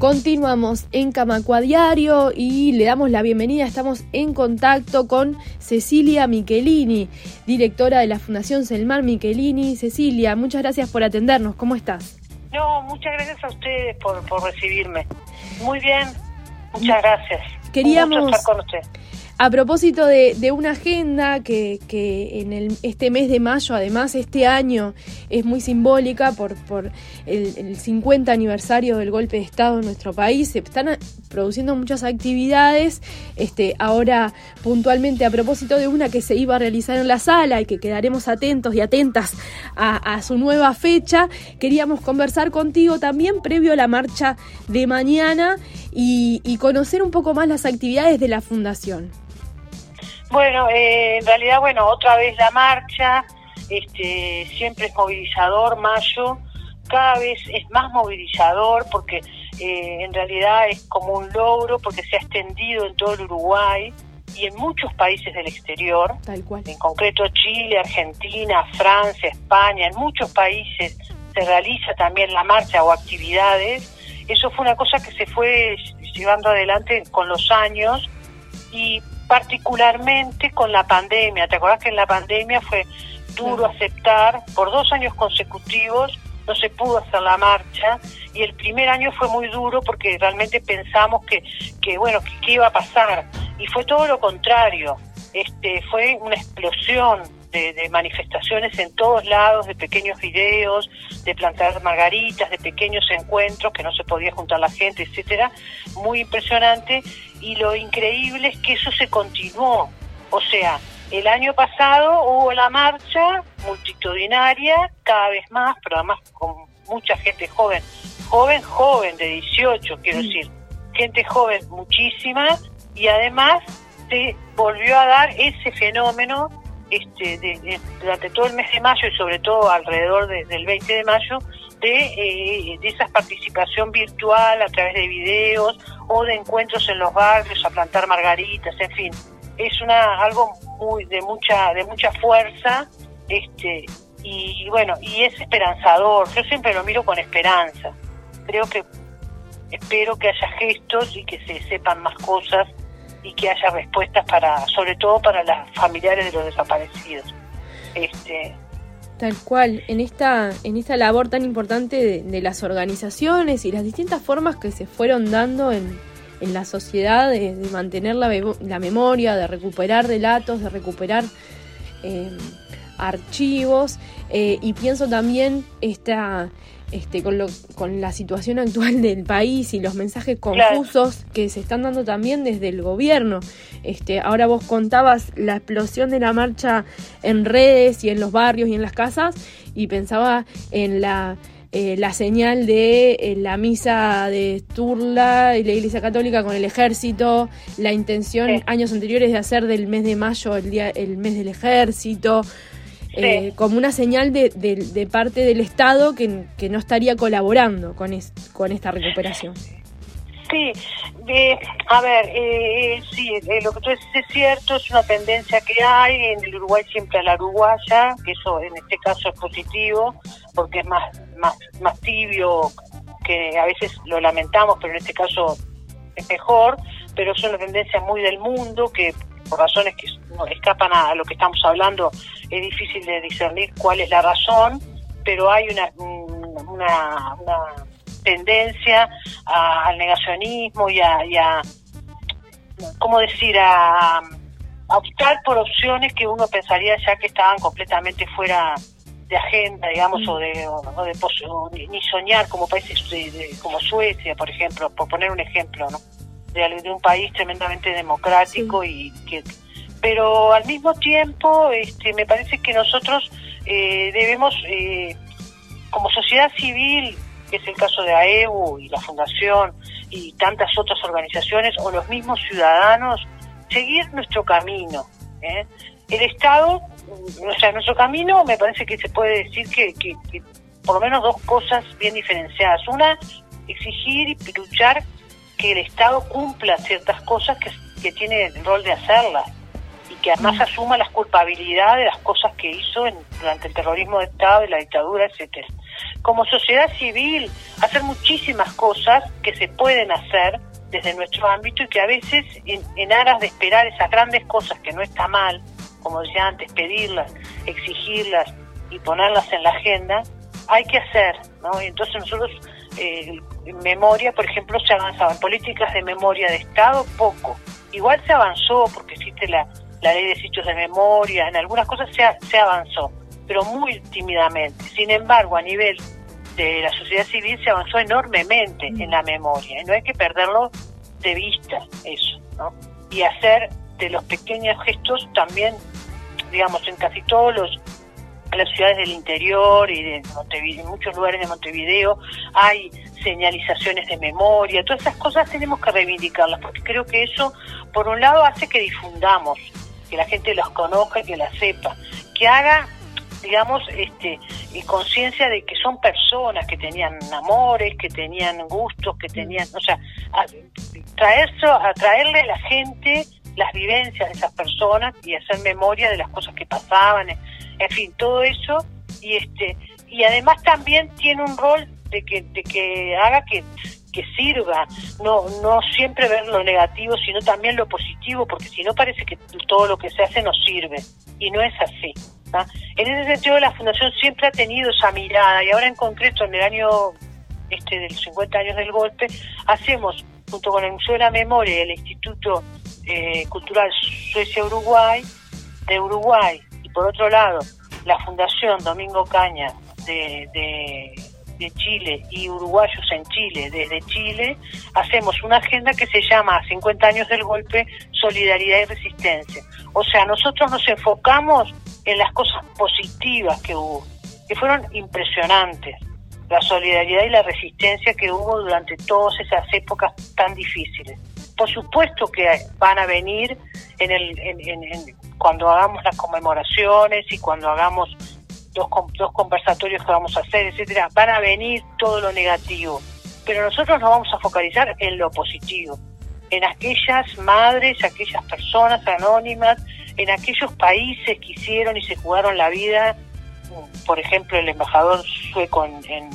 Continuamos en Camacua Diario y le damos la bienvenida. Estamos en contacto con Cecilia Michelini, directora de la Fundación Selmar Michelini. Cecilia, muchas gracias por atendernos. ¿Cómo estás? No, muchas gracias a ustedes por, recibirme. Muy bien, muchas gracias. Queríamos, estar con usted. A propósito de, una agenda que, en este mes de mayo, además este año, es muy simbólica por, el, 50 aniversario del golpe de Estado en nuestro país, se están produciendo muchas actividades. Este, ahora, puntualmente, a propósito de una que se iba a realizar en la sala y que quedaremos atentos y atentas a, su nueva fecha, queríamos conversar contigo también previo a la marcha de mañana y conocer un poco más las actividades de la Fundación. Bueno, eh, en realidad, bueno, otra vez la marcha, este, siempre es movilizador, mayo, cada vez es más movilizador porque eh, en realidad es como un logro porque se ha extendido en todo el Uruguay y en muchos países del exterior, Tal cual. en concreto Chile, Argentina, Francia, España, en muchos países se realiza también la marcha o actividades. Eso fue una cosa que se fue llevando adelante con los años y particularmente con la pandemia. ¿Te acuerdas que en la pandemia fue duro aceptar? Por dos años consecutivos no se pudo hacer la marcha y el primer año fue muy duro porque realmente pensamos que, que bueno, que, iba a pasar y fue todo lo contrario. Este, fue una explosión de, manifestaciones en todos lados, de pequeños videos, de plantar margaritas, de pequeños encuentros que no se podía juntar la gente, etcétera, muy impresionante. Y lo increíble es que eso se continuó. O sea, el año pasado hubo la marcha multitudinaria, cada vez más, pero además con mucha gente joven, joven, joven, de 18, quiero decir, gente joven muchísima, y además se volvió a dar ese fenómeno este, durante todo el mes de mayo y sobre todo alrededor del 20 de mayo de, eh, de esa participación virtual a través de videos o de encuentros en los barrios a plantar margaritas, en fin, es una algo muy de mucha de mucha fuerza, este y bueno y es esperanzador. Yo siempre lo miro con esperanza. Creo que espero que haya gestos y que se sepan más cosas y que haya respuestas para, sobre todo para las familiares de los desaparecidos. Este, Tal cual, en esta, en esta labor tan importante de, las organizaciones y las distintas formas que se fueron dando en, en la sociedad de, mantener la, la, memoria, de recuperar relatos, de recuperar eh, archivos eh, y pienso también esta este, con, lo, con la situación actual del país y los mensajes confusos que se están dando también desde el gobierno. Este, ahora vos contabas la explosión de la marcha en redes y en los barrios y en las casas y pensaba en la, eh, la señal de eh, la misa de Turla y la Iglesia Católica con el ejército, la intención años anteriores de hacer del mes de mayo el, día, el mes del ejército. Eh, como una señal de, de, parte del Estado que, que, no estaría colaborando con, con esta recuperación. Sí, a ver, eh, sí, eh, lo que tú dices es cierto, es una tendencia que hay en el Uruguay siempre a la uruguaya, que eso en este caso es positivo, porque es más, más, más tibio, que a veces lo lamentamos, pero en este caso es mejor, pero es una tendencia muy del mundo que por razones que escapan a lo que estamos hablando, es difícil de discernir cuál es la razón, pero hay una, una, tendencia al negacionismo y a, ¿cómo decir?, a, optar por opciones que uno pensaría ya que estaban completamente fuera de agenda, digamos, o de, o de ni soñar como países como Suecia, por ejemplo, por poner un ejemplo, ¿no? De, un país tremendamente democrático y que pero al mismo tiempo este me parece que nosotros eh, debemos eh, como sociedad civil que es el caso de AEU y la fundación y tantas otras organizaciones o los mismos ciudadanos seguir nuestro camino ¿eh? el Estado o sea nuestro camino me parece que se puede decir que, que, que por lo menos dos cosas bien diferenciadas una exigir y luchar que el Estado cumpla ciertas cosas que, que tiene el rol de hacerlas y que además mm. asuma las culpabilidades de las cosas que hizo en, durante el terrorismo de Estado y la dictadura, etcétera. como sociedad civil, hacer muchísimas cosas que se pueden hacer desde nuestro ámbito y que a veces en, aras de esperar esas grandes cosas que no está mal, como decía antes, pedirlas, exigirlas y ponerlas en la agenda, hay que hacer, ¿no? entonces nosotros eh, memoria, por ejemplo, se avanzaba en políticas de memoria de Estado poco. Igual se avanzó porque existe la, la ley de sitios de memoria, en algunas cosas se, se avanzó, pero muy tímidamente. Sin embargo, a nivel de la sociedad civil se avanzó enormemente en la memoria y no hay que perderlo de vista eso, ¿no? Y hacer de los pequeños gestos también, digamos, en casi todos los las ciudades del interior y de Montevideo, en muchos lugares de Montevideo hay señalizaciones de memoria, todas esas cosas tenemos que reivindicarlas, porque creo que eso, por un lado, hace que difundamos, que la gente los conozca y que las sepa, que haga digamos, este, conciencia de que son personas que tenían amores, que tenían gustos, que tenían, o sea, a, traerle a la gente las vivencias de esas personas y hacer memoria de las cosas que pasaban, en fin, todo eso y este y además también tiene un rol de que de que haga que que sirva, no no siempre ver lo negativo, sino también lo positivo, porque si no parece que todo lo que se hace nos sirve y no es así. En ese sentido, la Fundación siempre ha tenido esa mirada y ahora en concreto, en el año este del 50 años del golpe, hacemos, junto con el Museo de la Memoria y el Instituto eh, Cultural Suecia-Uruguay, de Uruguay, por otro lado, la Fundación Domingo Caña de, de, Chile y Uruguayos en Chile, desde Chile, hacemos una agenda que se llama 50 años del golpe, solidaridad y resistencia. O sea, nosotros nos enfocamos en las cosas positivas que hubo, que fueron impresionantes, la solidaridad y la resistencia que hubo durante todas esas épocas tan difíciles. Por supuesto que van a venir en el, en, cuando hagamos las conmemoraciones y cuando hagamos dos, dos conversatorios que vamos a hacer, etcétera, van a venir todo lo negativo, pero nosotros nos vamos a focalizar en lo positivo, en aquellas madres, aquellas personas anónimas en aquellos países que hicieron y se jugaron la vida, por ejemplo, el embajador sueco en, en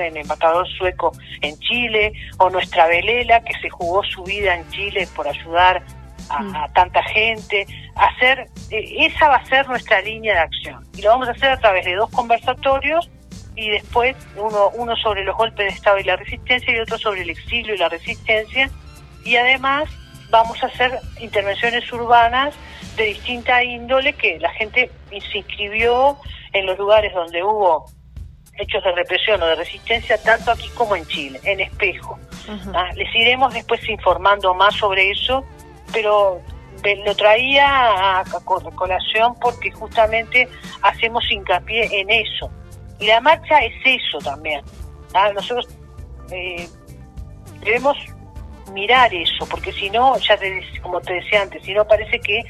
el embajador sueco en Chile, o nuestra Velela, que se jugó su vida en Chile por ayudar a, mm. tanta gente. Hacer, eh, esa va a ser nuestra línea de acción. Y lo vamos a hacer a través de dos conversatorios y después uno, uno sobre los golpes de Estado y la resistencia y otro sobre el exilio y la resistencia. Y además vamos a hacer intervenciones urbanas de distinta índole que la gente se inscribió en los lugares donde hubo hechos de represión o de resistencia, tanto aquí como en Chile, en espejo. Ah, les iremos después informando más sobre eso, pero lo traía a, colación porque justamente hacemos hincapié en eso. Y la marcha es eso también. ¿ah? Nosotros eh, debemos mirar eso, porque si no, ya te, como te decía antes, si no parece que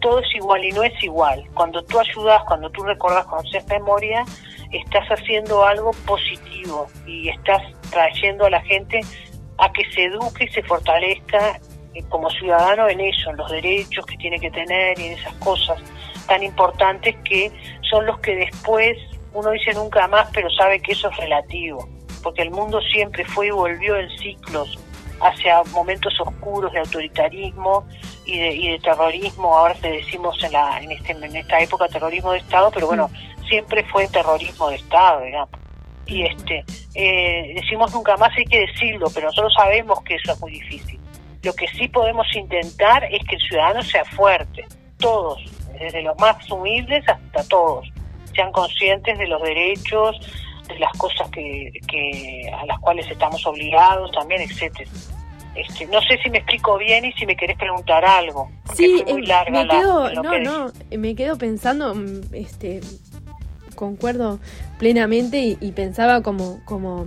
todo es igual y no es igual. Cuando tú ayudas, cuando tú recordás, cuando haces memoria, estás haciendo algo positivo y estás trayendo a la gente a que se eduque y se fortalezca como ciudadano en eso, en los derechos que tiene que tener y en esas cosas tan importantes que son los que después uno dice nunca más, pero sabe que eso es relativo, porque el mundo siempre fue y volvió en ciclos hacia momentos oscuros de autoritarismo y de, y de terrorismo, ahora te decimos en, la, en, este, en esta época terrorismo de Estado, pero bueno, siempre fue terrorismo de Estado, digamos. Y este, eh, decimos nunca más, hay que decirlo, pero nosotros sabemos que eso es muy difícil. Lo que sí podemos intentar es que el ciudadano sea fuerte, todos, desde los más humildes hasta todos, sean conscientes de los derechos, de las cosas que, que a las cuales estamos obligados también, etcétera. Este, no sé si me explico bien y si me querés preguntar algo. Sí, muy eh, me quedo, no, no, me quedo pensando, mm, este, concuerdo plenamente y, pensaba como, como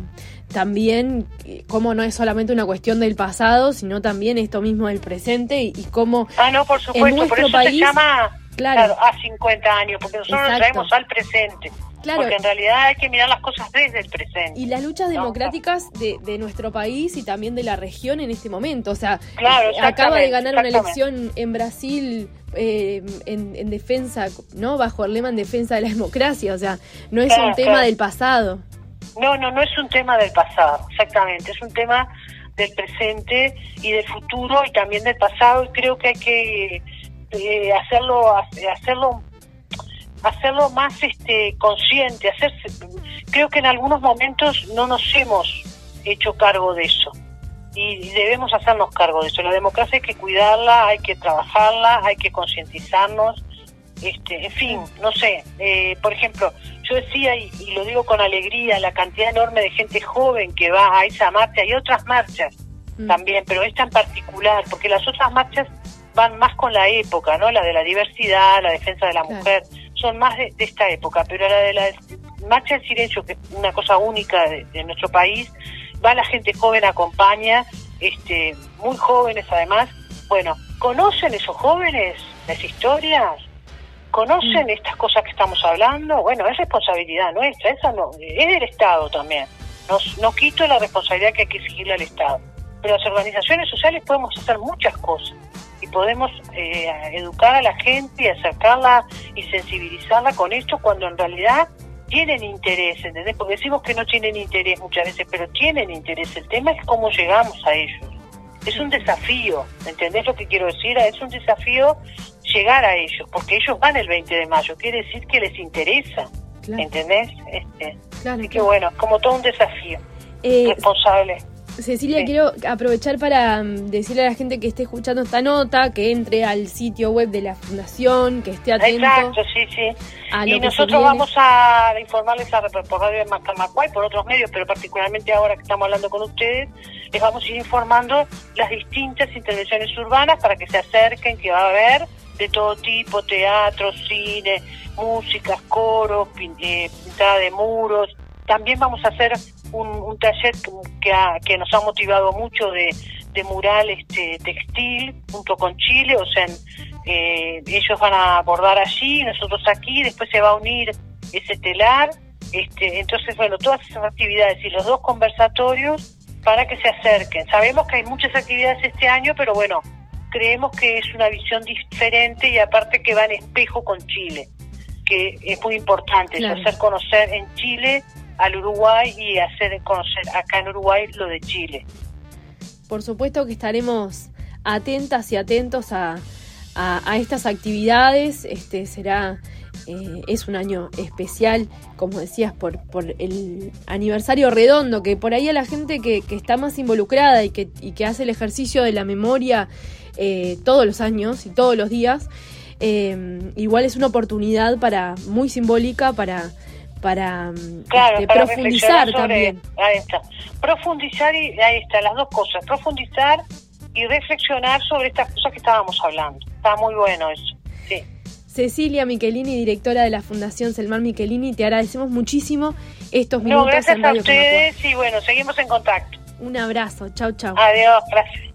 también cómo no es solamente una cuestión del pasado, sino también esto mismo del presente y, cómo ah, no, por supuesto, por eso país, se llama claro, a 50 años, porque nosotros nos traemos al presente. Porque en realidad hay que mirar las cosas desde el presente. Y las luchas democráticas de, de, nuestro país y también de la región en este momento. O sea, claro, eh, acaba de ganar una elección en Brasil eh, en, defensa, ¿no? Bajo el lema en defensa de la democracia. O sea, no es un tema del pasado. No, no, no es un tema del pasado, exactamente. Es un tema del presente y del futuro y también del pasado. Y creo que hay que eh, hacerlo, hacerlo hacerlo más este consciente, hacerse creo que en algunos momentos no nos hemos hecho cargo de eso y debemos hacernos cargo de eso. La democracia hay que cuidarla, hay que trabajarla, hay que concientizarnos, este, en fin, no sé. Eh, por ejemplo, yo decía y, lo digo con alegría la cantidad enorme de gente joven que va a esa marcha y otras marchas mm. también, pero esta en particular, porque las otras marchas van más con la época, ¿no? La de la diversidad, la defensa de la mujer son más de, esta época, pero la de la marcha del silencio, que es una cosa única de, nuestro país, va la gente joven, acompaña, este, muy jóvenes además. Bueno, ¿conocen esos jóvenes las historias? ¿Conocen mm. estas cosas que estamos hablando? Bueno, es responsabilidad nuestra, esa no, es del Estado también. No, no quito la responsabilidad que hay que exigirle al Estado. Pero las organizaciones sociales podemos hacer muchas cosas y podemos eh, educar a la gente y acercarla y sensibilizarla con esto cuando en realidad tienen interés, ¿entendés? Porque decimos que no tienen interés muchas veces, pero tienen interés. El tema es cómo llegamos a ellos. Es un desafío, ¿entendés lo que quiero decir? Es un desafío llegar a ellos, porque ellos van el 20 de mayo, quiere decir que les interesa, ¿entendés? Este, así que bueno, como todo un desafío eh, responsable. Cecilia, quiero aprovechar para mm, decirle a la gente que esté escuchando esta nota, que entre al sitio web de la Fundación, que esté atento. Exacto, sí, sí. y nosotros vamos a informarles a, por Radio de Macamacuay, por otros medios, pero particularmente ahora que estamos hablando con ustedes, les vamos a ir informando las distintas intervenciones urbanas para que se acerquen, que va a haber de todo tipo, teatro, cine, música, coros, eh, pintada de muros. También vamos a hacer un, taller que, que nos ha motivado mucho de, mural este, textil junto con Chile, o sea, eh, ellos van a abordar allí, nosotros aquí, después se va a unir ese telar, este, entonces bueno, todas esas actividades y los dos conversatorios para que se acerquen. Sabemos que hay muchas actividades este año, pero bueno, creemos que es una visión diferente y aparte que va en espejo con Chile, que es muy importante, hacer conocer en Chile al Uruguay y hacer conocer acá en Uruguay lo de Chile. Por supuesto que estaremos atentas y atentos a, a, estas actividades. Este será eh, es un año especial, como decías, por, por el aniversario redondo, que por ahí a la gente que, que está más involucrada y que, y que hace el ejercicio de la memoria eh, todos los años y todos los días, eh, igual es una oportunidad para muy simbólica para para, mm, este, profundizar también. Ahí está. Profundizar y ahí está, las dos cosas. Profundizar y reflexionar sobre estas cosas que estábamos hablando. Está muy bueno eso. Sí. Cecilia Michelini, directora de la Fundación Selmar Michelini, te agradecemos muchísimo estos minutos. No, gracias a ustedes y bueno, seguimos en contacto. Un abrazo, chau chau. Adiós, gracias.